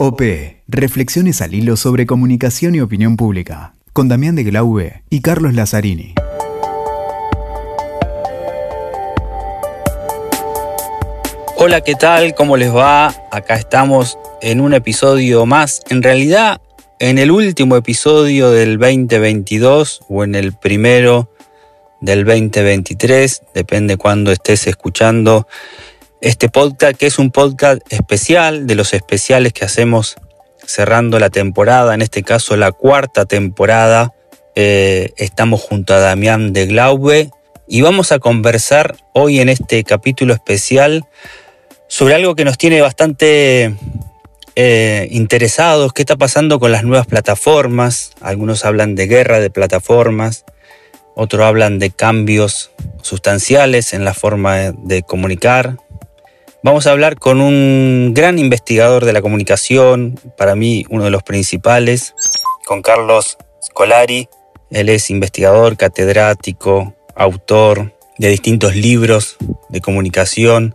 OP. Reflexiones al hilo sobre comunicación y opinión pública. Con Damián de Glaube y Carlos Lazzarini. Hola, ¿qué tal? ¿Cómo les va? Acá estamos en un episodio más. En realidad, en el último episodio del 2022 o en el primero del 2023, depende cuándo estés escuchando este podcast, que es un podcast especial, de los especiales que hacemos cerrando la temporada, en este caso la cuarta temporada. Eh, estamos junto a Damián de Glaube y vamos a conversar hoy en este capítulo especial sobre algo que nos tiene bastante eh, interesados, qué está pasando con las nuevas plataformas. Algunos hablan de guerra de plataformas, otros hablan de cambios sustanciales en la forma de comunicar. Vamos a hablar con un gran investigador de la comunicación, para mí uno de los principales, con Carlos Scolari. Él es investigador, catedrático, autor de distintos libros de comunicación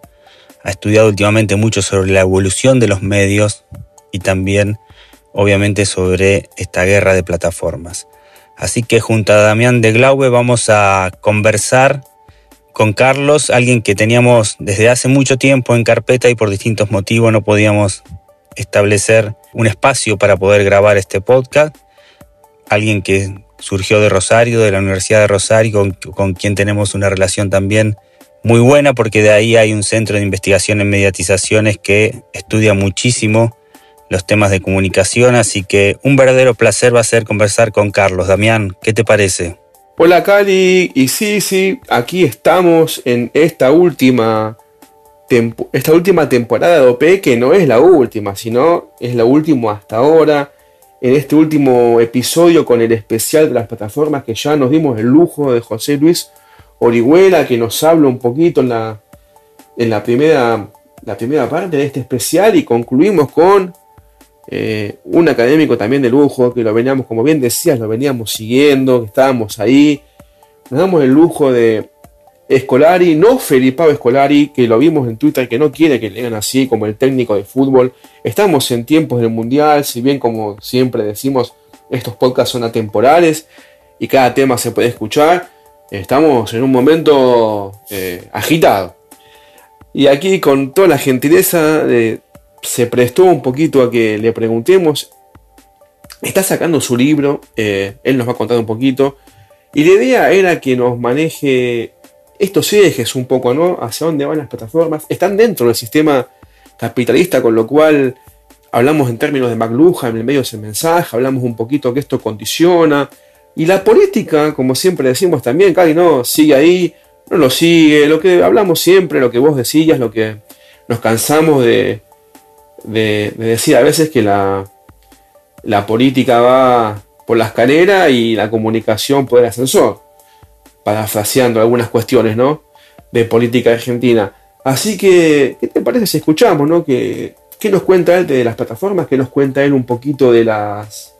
ha estudiado últimamente mucho sobre la evolución de los medios y también obviamente sobre esta guerra de plataformas. Así que junto a Damián de Glaube vamos a conversar con Carlos, alguien que teníamos desde hace mucho tiempo en carpeta y por distintos motivos no podíamos establecer un espacio para poder grabar este podcast. Alguien que surgió de Rosario, de la Universidad de Rosario, con, quien tenemos una relación también muy buena porque de ahí hay un centro de investigación en mediatizaciones que estudia muchísimo los temas de comunicación, así que un verdadero placer va a ser conversar con Carlos. Damián, ¿qué te parece? Hola Cali, y sí, aquí estamos en esta última, esta última temporada de OP, que no es la última, sino es la última hasta ahora, en este último episodio con el especial de las plataformas que ya nos dimos el lujo de José Luis Orihuela que nos habla un poquito en la, en la, primera, la primera parte de este especial y concluimos con eh, un académico también de lujo que lo veníamos, como bien decías, lo veníamos siguiendo, que estábamos ahí. Nos damos el lujo de Escolari, no Felipao Escolari, que lo vimos en Twitter, que no quiere que le digan así como el técnico de fútbol. Estamos en tiempos del Mundial, si bien como siempre decimos, estos podcasts son atemporales y cada tema se puede escuchar estamos en un momento eh, agitado. Y aquí con toda la gentileza eh, se prestó un poquito a que le preguntemos. Está sacando su libro, eh, él nos va a contar un poquito. Y la idea era que nos maneje estos ejes un poco, ¿no? Hacia dónde van las plataformas. Están dentro del sistema capitalista, con lo cual hablamos en términos de McLuhan, en el medio ese mensaje, hablamos un poquito que esto condiciona, y la política, como siempre decimos también, Cali, no, sigue ahí, no lo sigue, lo que hablamos siempre, lo que vos decías, lo que nos cansamos de, decir a veces que la, la política va por la escalera y la comunicación por el ascensor, parafraseando algunas cuestiones, ¿no? De política argentina. Así que, ¿qué te parece si escuchamos, ¿no? ¿Qué, qué nos cuenta él de las plataformas? ¿Qué nos cuenta él un poquito de las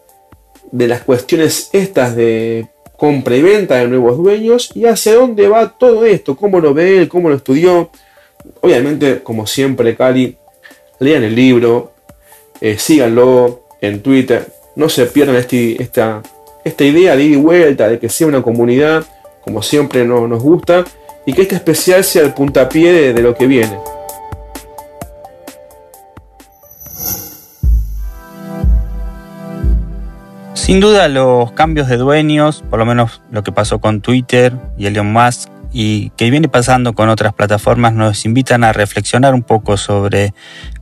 de las cuestiones estas de compra y venta de nuevos dueños y hacia dónde va todo esto, cómo lo ve él, cómo lo estudió. Obviamente, como siempre, Cali, lean el libro, eh, síganlo en Twitter, no se pierdan este, esta, esta idea de ida y vuelta, de que sea una comunidad, como siempre nos gusta, y que este especial sea el puntapié de lo que viene. Sin duda los cambios de dueños, por lo menos lo que pasó con Twitter y Elon Musk y que viene pasando con otras plataformas, nos invitan a reflexionar un poco sobre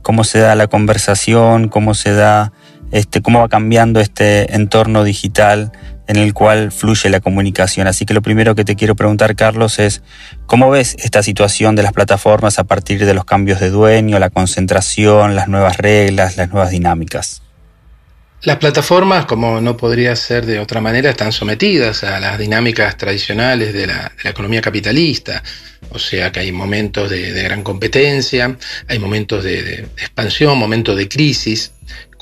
cómo se da la conversación, cómo se da, este, cómo va cambiando este entorno digital en el cual fluye la comunicación. Así que lo primero que te quiero preguntar, Carlos, es cómo ves esta situación de las plataformas a partir de los cambios de dueño, la concentración, las nuevas reglas, las nuevas dinámicas. Las plataformas, como no podría ser de otra manera, están sometidas a las dinámicas tradicionales de la, economía capitalista. O sea que hay momentos de, gran competencia, hay momentos de, expansión, momentos de crisis.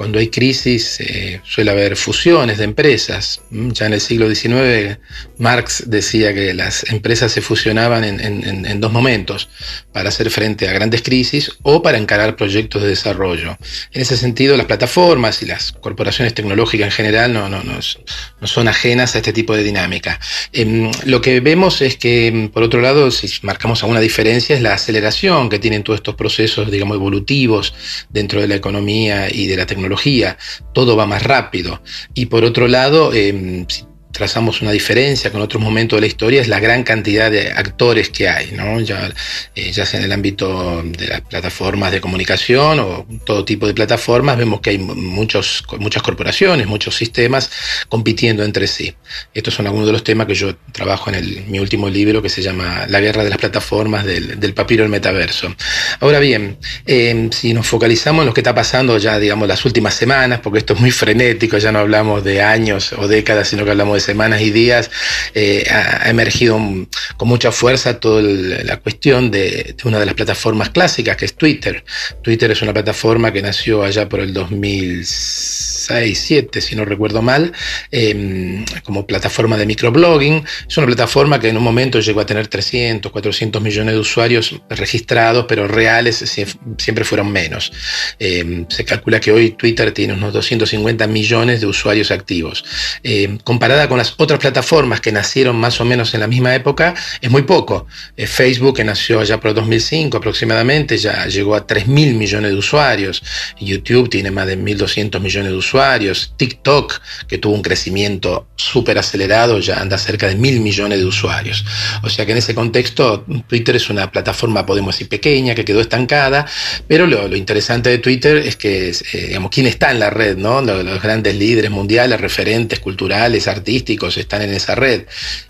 Cuando hay crisis eh, suele haber fusiones de empresas. Mm, ya en el siglo XIX Marx decía que las empresas se fusionaban en, dos momentos, para hacer frente a grandes crisis o para encarar proyectos de desarrollo. En ese sentido, las plataformas y las corporaciones tecnológicas en general no, no, no, son ajenas a este tipo de dinámica. Em, lo que vemos es que, em, por otro lado, si marcamos alguna diferencia, es la aceleración que tienen todos estos procesos, digamos, evolutivos dentro de la economía y de la tecnología, todo va más rápido. Y por otro lado, eh, trazamos una diferencia con otros momentos de la historia es la gran cantidad de actores que hay, ¿no? ya, eh, ya sea en el ámbito de las plataformas de comunicación o todo tipo de plataformas, vemos que hay muchos, muchas corporaciones, muchos sistemas compitiendo entre sí. Estos son algunos de los temas que yo trabajo en el, mi último libro que se llama La guerra de las plataformas del, del papiro al metaverso. Ahora bien, eh, si nos focalizamos en lo que está pasando ya, digamos, las últimas semanas, porque esto es muy frenético, ya no hablamos de años o décadas, sino que hablamos de semanas y días eh, ha, emergido con mucha fuerza toda la cuestión de, una de las plataformas clásicas, que es Twitter. Twitter es una plataforma que nació allá por el 2006, 2007, si no recuerdo mal, em, como plataforma de microblogging. Es una plataforma que en un momento llegó a tener 300, 400 millones de usuarios registrados, pero reales siempre fueron menos. Em, se calcula que hoy Twitter tiene unos 250 millones de usuarios activos. Em, comparada con las otras plataformas que nacieron más o menos en la misma época, es muy poco. Eh, Facebook, que nació allá por 2005 aproximadamente, ya llegó a 3 mil millones de usuarios. YouTube tiene más de 1.200 millones de usuarios. TikTok, que tuvo un crecimiento súper acelerado, ya anda cerca de mil millones de usuarios. O sea que en ese contexto, Twitter es una plataforma, podemos decir, pequeña, que quedó estancada, pero lo, interesante de Twitter es que, eh, digamos, quién está en la red, ¿no? los grandes líderes mundiales, referentes culturales, artísticos, están en esa red.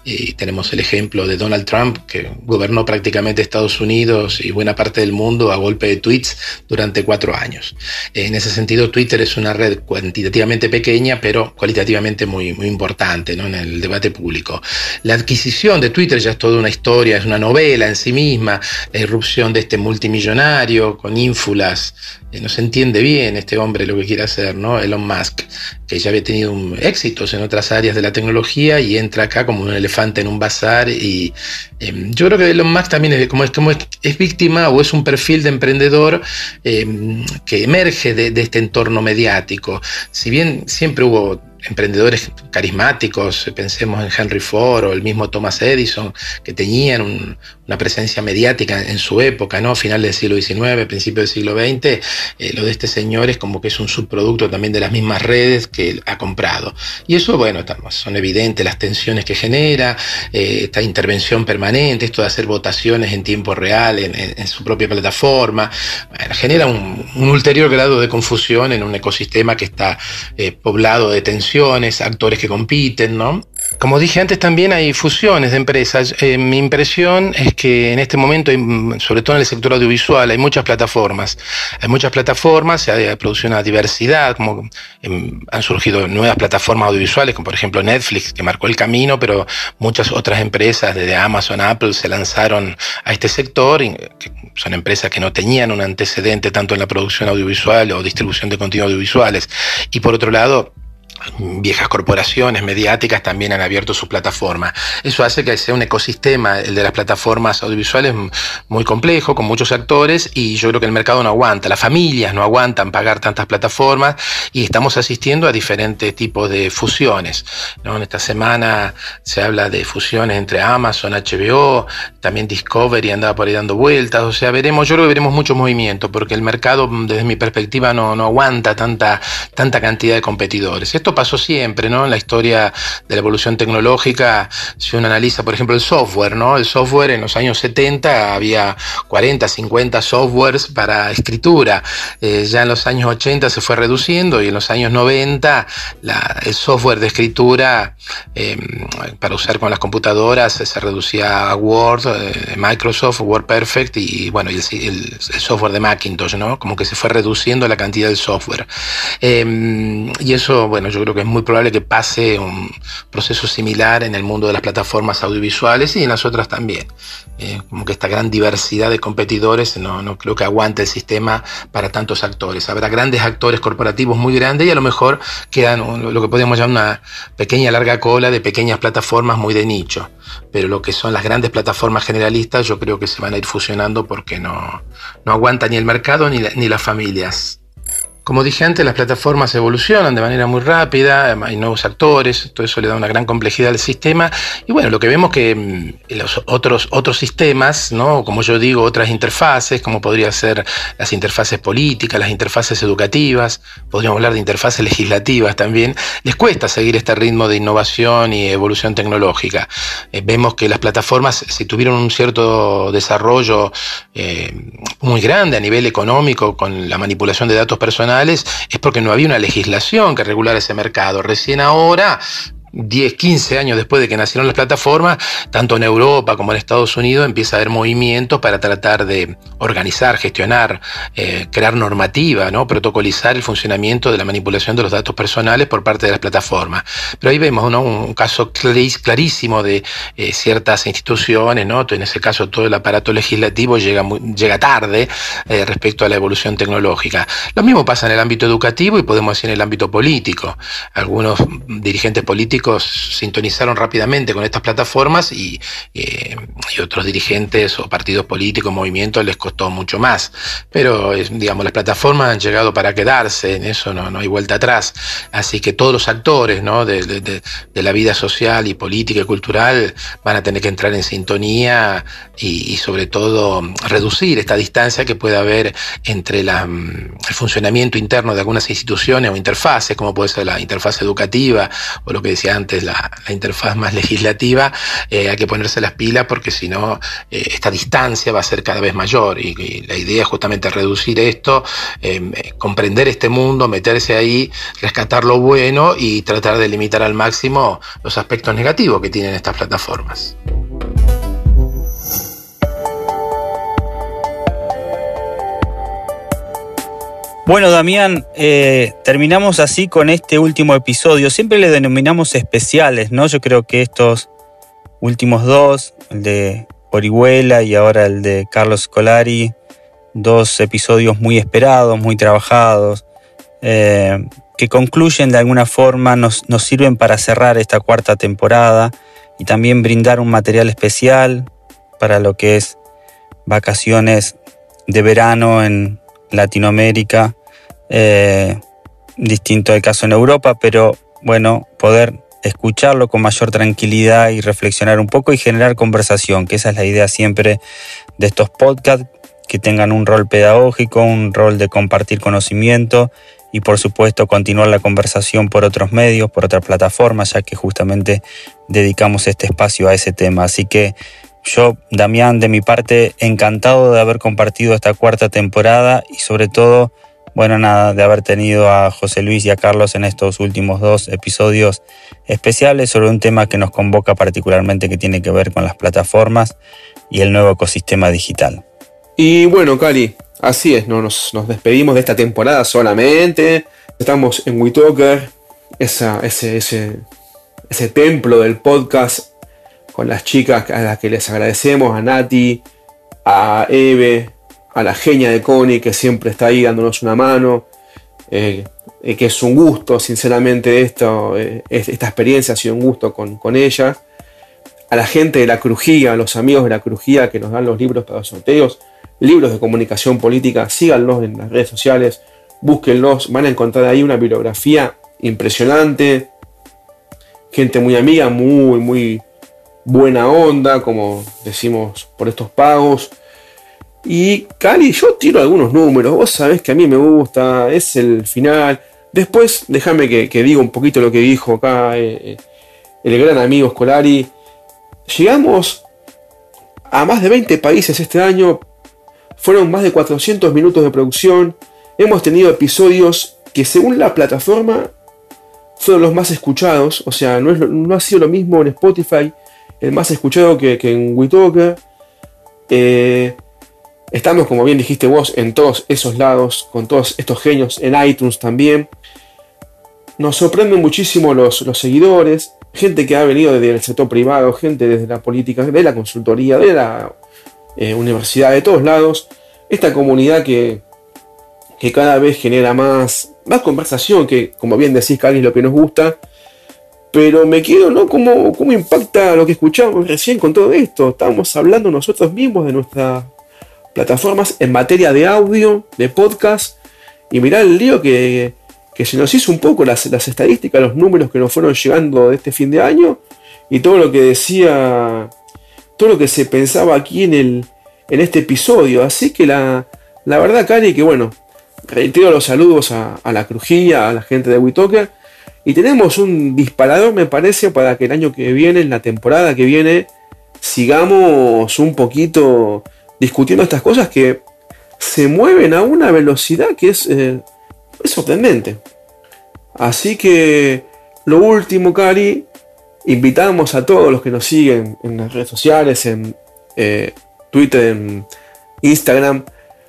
Y tenemos el ejemplo de Donald Trump, que gobernó prácticamente Estados Unidos y buena parte del mundo a golpe de tweets durante cuatro años. En ese sentido, Twitter es una red cuantitativamente pequeña, pero cualitativamente muy, muy importante ¿no? en el debate público. La adquisición de Twitter ya es toda una historia, es una novela en sí misma, la irrupción de este multimillonario con ínfulas no se entiende bien este hombre lo que quiere hacer, ¿no? Elon Musk, que ya había tenido éxitos en otras áreas de la tecnología y entra acá como un elefante en un bazar y em, yo creo que Elon Musk también es como, es, como es, víctima o es un perfil de emprendedor em, que emerge de, de este entorno mediático. Si bien siempre hubo emprendedores carismáticos, pensemos en Henry Ford o el mismo Thomas Edison, que tenían una presencia mediática en su época, ¿no? Final del siglo XIX, principio del siglo XX, eh, lo de este señor es como que es un subproducto también de las mismas redes que ha comprado. Y eso, bueno, son evidentes las tensiones que genera, eh, esta intervención permanente, esto de hacer votaciones en tiempo real en, su propia plataforma, genera un, ulterior grado de confusión en un ecosistema que está eh, poblado de tensiones actores que compiten, ¿no? Como dije antes, también hay fusiones de empresas. Eh, mi impresión es que en este momento, sobre todo en el sector audiovisual, hay muchas plataformas. Hay muchas plataformas, se ha producido una diversidad, como em, han surgido nuevas plataformas audiovisuales, como por ejemplo Netflix, que marcó el camino, pero muchas otras empresas, desde Amazon, Apple, se lanzaron a este sector. Que son empresas que no tenían un antecedente tanto en la producción audiovisual o distribución de contenidos audiovisuales. Y por otro lado, viejas corporaciones mediáticas también han abierto sus plataformas. Eso hace que sea un ecosistema, el de las plataformas audiovisuales, muy complejo, con muchos actores, y yo creo que el mercado no aguanta, las familias no aguantan pagar tantas plataformas, y estamos asistiendo a diferentes tipos de fusiones. En esta semana se habla de fusiones entre Amazon, HBO, también Discovery andaba por ahí dando vueltas, o sea, veremos, yo creo que veremos mucho movimiento, porque el mercado, desde mi perspectiva, no, no aguanta tanta, tanta cantidad de competidores. Esto pasó siempre, ¿no? En la historia de la evolución tecnológica, si uno analiza, por ejemplo, el software, ¿no? El software en los años 70 había 40, 50 softwares para escritura. Eh, ya en los años 80 se fue reduciendo y en los años 90 el software de escritura em, para usar con las computadoras se reducía a Word, eh, Microsoft, WordPerfect y bueno, el, el, software de Macintosh, ¿no? Como que se fue reduciendo la cantidad del software. Em, y eso, bueno, yo creo que es muy probable que pase un proceso similar en el mundo de las plataformas audiovisuales y en las otras también. Eh, como que esta gran diversidad de competidores no, no creo que aguante el sistema para tantos actores. Habrá grandes actores corporativos muy grandes y a lo mejor quedan lo que podemos llamar una pequeña larga cola de pequeñas plataformas muy de nicho. Pero lo que son las grandes plataformas generalistas yo creo que se van a ir fusionando porque no, no aguanta ni el mercado ni, ni las familias. Como dije antes, las plataformas evolucionan de manera muy rápida, hay nuevos actores, todo eso le da una gran complejidad al sistema. Y bueno, lo que vemos que mm, los otros, otros sistemas, ¿no? como yo digo, otras interfaces, como podría ser las interfaces políticas, las interfaces educativas, podríamos hablar de interfaces legislativas también, les cuesta seguir este ritmo de innovación y evolución tecnológica. Eh, vemos que las plataformas, si tuvieron un cierto desarrollo eh, muy grande a nivel económico con la manipulación de datos personales, es porque no había una legislación que regulara ese mercado. Recién ahora 10, 15 años después de que nacieron las plataformas, tanto en Europa como en Estados Unidos empieza a haber movimientos para tratar de organizar, gestionar, eh, crear normativa, ¿no? protocolizar el funcionamiento de la manipulación de los datos personales por parte de las plataformas. Pero ahí vemos un caso clarísimo de eh, ciertas instituciones, ¿no? en ese caso todo el aparato legislativo llega, llega tarde eh, respecto a la evolución tecnológica. Lo mismo pasa en el ámbito educativo y podemos decir en el ámbito político. Algunos dirigentes políticos sintonizaron rápidamente con estas plataformas y, eh, y, otros dirigentes o partidos políticos, movimientos les costó mucho más. Pero, digamos, las plataformas han llegado para quedarse, en eso no, no hay vuelta atrás. Así que todos los actores ¿no? de, de, la vida social y política y cultural van a tener que entrar en sintonía y, sobre todo reducir esta distancia que puede haber entre mm, el funcionamiento interno de algunas instituciones o interfaces, como puede ser la interfaz educativa o lo que decía antes, la, interfaz más legislativa, eh, hay que ponerse las pilas porque si no, eh, esta distancia va a ser cada vez mayor y, la idea es justamente reducir esto, em, eh, comprender este mundo, meterse ahí, rescatar lo bueno y tratar de limitar al máximo los aspectos negativos que tienen estas plataformas. Bueno, Damián, eh, terminamos así con este último episodio. Siempre le denominamos especiales, ¿no? Yo creo que estos últimos dos, el de Orihuela y ahora el de Carlos Scolari, dos episodios muy esperados, muy trabajados, eh, que concluyen de alguna forma, nos, nos sirven para cerrar esta cuarta temporada y también brindar un material especial para lo que es vacaciones de verano en Latinoamérica eh, distinto del caso en Europa, pero bueno, poder escucharlo con mayor tranquilidad y reflexionar un poco y generar conversación, que esa es la idea siempre de estos podcasts, que tengan un rol pedagógico, un rol de compartir conocimiento y por supuesto continuar la conversación por otros medios, por otras plataformas, ya que justamente dedicamos este espacio a ese tema. Así que yo, Damián, de mi parte, encantado de haber compartido esta cuarta temporada y sobre todo bueno, nada, de haber tenido a José Luis y a Carlos en estos últimos dos episodios especiales sobre un tema que nos convoca particularmente que tiene que ver con las plataformas y el nuevo ecosistema digital. Y bueno, Cali, así es, ¿no? nos, despedimos de esta temporada solamente. Estamos en WeTalker, ese, ese, ese templo del podcast con las chicas a las que les agradecemos, a Nati, a Eve, a la genia de Connie que siempre está ahí dándonos una mano, eh, eh, que es un gusto, sinceramente, esto, eh, esta experiencia ha sido un gusto con, con, ella. A la gente de la Crujía, a los amigos de la Crujía que nos dan los libros para los sorteos, libros de comunicación política, síganlos en las redes sociales, búsquenlos, van a encontrar ahí una bibliografía impresionante, gente muy amiga, muy, muy buena onda, como decimos por estos pagos y Cali, yo tiro algunos números, vos sabés que a mí me gusta, es el final. Después, déjame que, diga un poquito lo que dijo acá eh, eh, el gran amigo Scolari. Llegamos a más de 20 países este año, fueron más de 400 minutos de producción, hemos tenido episodios que según la plataforma fueron los más escuchados, o sea, no, es, no ha sido lo mismo en Spotify, el más escuchado que, en WeTalker. Eh, Estamos, como bien dijiste vos, en todos esos lados, con todos estos genios, en iTunes también. nos sorprenden muchísimo los, los seguidores, gente que ha venido desde el sector privado, gente desde la política, de la consultoría, de la eh, universidad, de todos lados. Esta comunidad que, que cada vez genera más, más conversación, que como bien decís, Cali, es lo que nos gusta. Pero me quedo, ¿no? ¿Cómo, ¿Cómo impacta lo que escuchamos recién con todo esto? Estábamos hablando nosotros mismos de nuestras plataformas en materia de audio, de podcast. Y mirá el lío que, que se nos hizo un poco las, las, estadísticas, los números que nos fueron llegando de este fin de año. Y todo lo que decía, todo lo que se pensaba aquí en, el, en este episodio. Así que la, la verdad, Cari, que bueno, reitero los saludos a, a la crujía, a la gente de WeToker. Y tenemos un disparador, me parece, para que el año que viene, en la temporada que viene, sigamos un poquito discutiendo estas cosas que se mueven a una velocidad que es, eh, es sorprendente. Así que lo último, Cari, invitamos a todos los que nos siguen en las redes sociales, en eh, Twitter, en Instagram,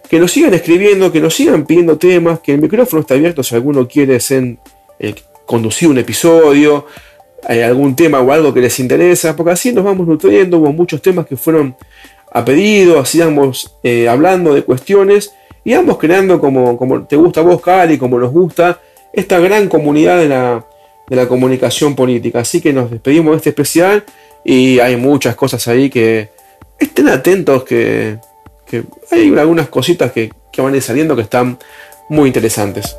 que nos sigan escribiendo, que nos sigan pidiendo temas, que el micrófono está abierto si alguno quiere eh, conducir un episodio, hay algún tema o algo que les interesa, porque así nos vamos nutriendo, hubo muchos temas que fueron a pedido, así vamos eh, hablando de cuestiones y vamos creando como, como te gusta a vos, Cali, como nos gusta, esta gran comunidad de la, de la comunicación política. Así que nos despedimos de este especial y hay muchas cosas ahí que estén atentos, que, que hay algunas cositas que, que van a ir saliendo que están muy interesantes.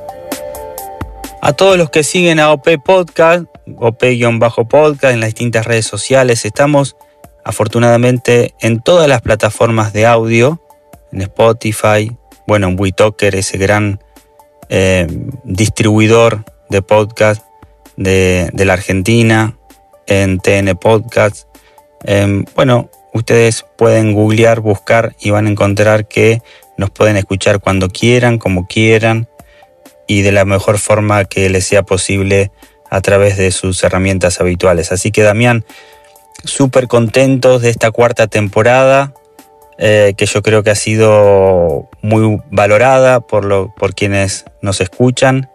A todos los que siguen a OP Podcast, OP-podcast en las distintas redes sociales, estamos afortunadamente en todas las plataformas de audio, en Spotify, bueno, en WeTalker, ese gran eh, distribuidor de podcast de, la Argentina, en TN Podcast. Eh, bueno, ustedes pueden googlear, buscar y van a encontrar que nos pueden escuchar cuando quieran, como quieran y de la mejor forma que les sea posible a través de sus herramientas habituales. Así que Damián, súper contentos de esta cuarta temporada, eh, que yo creo que ha sido muy valorada por, lo, por quienes nos escuchan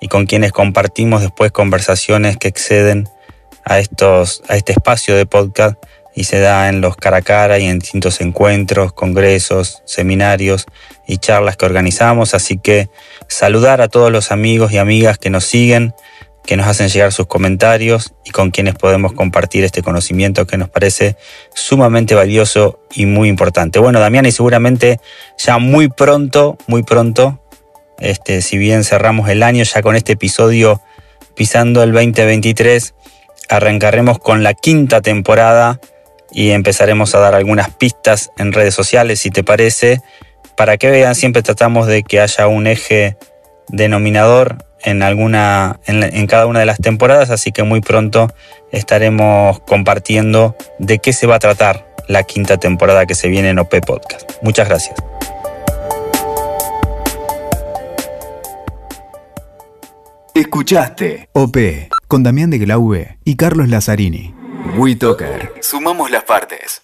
y con quienes compartimos después conversaciones que exceden a, estos, a este espacio de podcast y se da en los cara a cara y en distintos encuentros, congresos, seminarios y charlas que organizamos. Así que saludar a todos los amigos y amigas que nos siguen, que nos hacen llegar sus comentarios y con quienes podemos compartir este conocimiento que nos parece sumamente valioso y muy importante. Bueno, Damián, y seguramente ya muy pronto, muy pronto, este, si bien cerramos el año ya con este episodio pisando el 2023, arrancaremos con la quinta temporada y empezaremos a dar algunas pistas en redes sociales, si te parece, para que vean, siempre tratamos de que haya un eje denominador en, alguna, en, en cada una de las temporadas, así que muy pronto estaremos compartiendo de qué se va a tratar la quinta temporada que se viene en OP Podcast. Muchas gracias. Escuchaste OP con Damián de Glaube y Carlos Lazzarini. WeToker. Sumamos las partes.